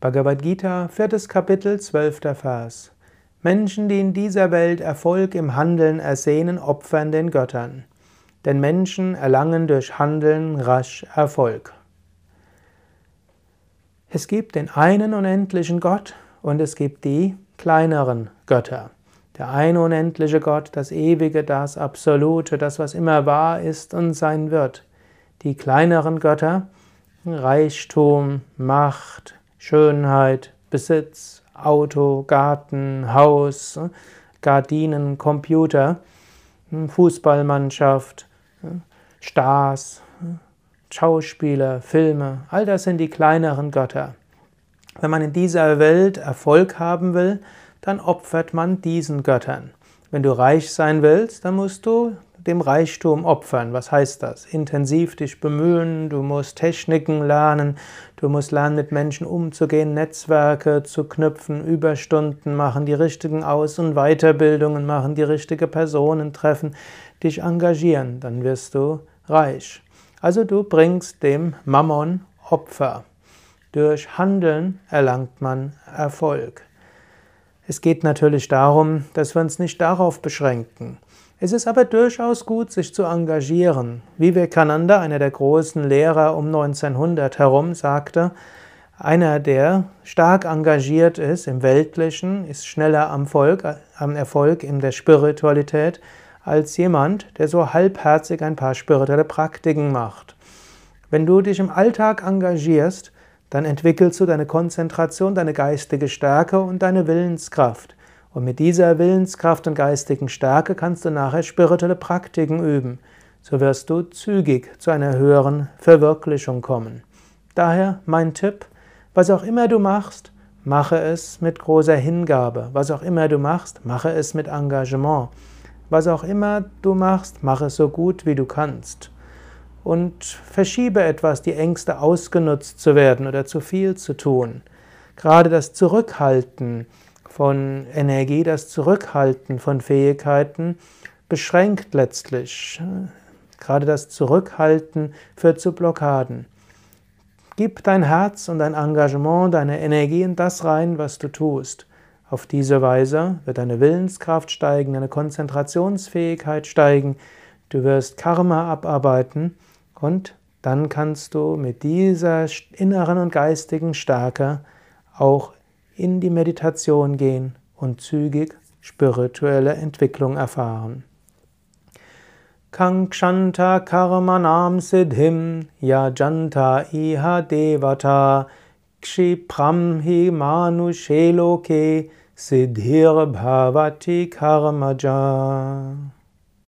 Bhagavad Gita, viertes Kapitel, zwölfter Vers. Menschen, die in dieser Welt Erfolg im Handeln ersehnen, opfern den Göttern. Denn Menschen erlangen durch Handeln rasch Erfolg. Es gibt den einen unendlichen Gott und es gibt die kleineren Götter. Der eine unendliche Gott, das Ewige, das Absolute, das, was immer wahr ist und sein wird. Die kleineren Götter, Reichtum, Macht, Schönheit, Besitz, Auto, Garten, Haus, Gardinen, Computer, Fußballmannschaft, Stars, Schauspieler, Filme, all das sind die kleineren Götter. Wenn man in dieser Welt Erfolg haben will, dann opfert man diesen Göttern. Wenn du reich sein willst, dann musst du dem Reichtum opfern. Was heißt das? Intensiv dich bemühen, du musst Techniken lernen, du musst lernen, mit Menschen umzugehen, Netzwerke zu knüpfen, Überstunden machen, die richtigen Aus- und Weiterbildungen machen, die richtige Personen treffen, dich engagieren, dann wirst du reich. Also du bringst dem Mammon Opfer. Durch Handeln erlangt man Erfolg. Es geht natürlich darum, dass wir uns nicht darauf beschränken. Es ist aber durchaus gut, sich zu engagieren. Vivekananda, einer der großen Lehrer um 1900 herum, sagte, einer, der stark engagiert ist im Weltlichen, ist schneller am, Volk, am Erfolg in der Spiritualität als jemand, der so halbherzig ein paar spirituelle Praktiken macht. Wenn du dich im Alltag engagierst, dann entwickelst du deine Konzentration, deine geistige Stärke und deine Willenskraft. Und mit dieser Willenskraft und geistigen Stärke kannst du nachher spirituelle Praktiken üben. So wirst du zügig zu einer höheren Verwirklichung kommen. Daher mein Tipp, was auch immer du machst, mache es mit großer Hingabe. Was auch immer du machst, mache es mit Engagement. Was auch immer du machst, mache es so gut wie du kannst. Und verschiebe etwas, die Ängste ausgenutzt zu werden oder zu viel zu tun. Gerade das Zurückhalten, von Energie, das Zurückhalten von Fähigkeiten beschränkt letztlich. Gerade das Zurückhalten führt zu Blockaden. Gib dein Herz und dein Engagement, deine Energie in das rein, was du tust. Auf diese Weise wird deine Willenskraft steigen, deine Konzentrationsfähigkeit steigen, du wirst Karma abarbeiten und dann kannst du mit dieser inneren und geistigen Stärke auch in die Meditation gehen und zügig spirituelle Entwicklung erfahren. Kankshanta karmanam siddhim yajanta iha devata kshipram hi manusheloke siddhir bhavati karmaja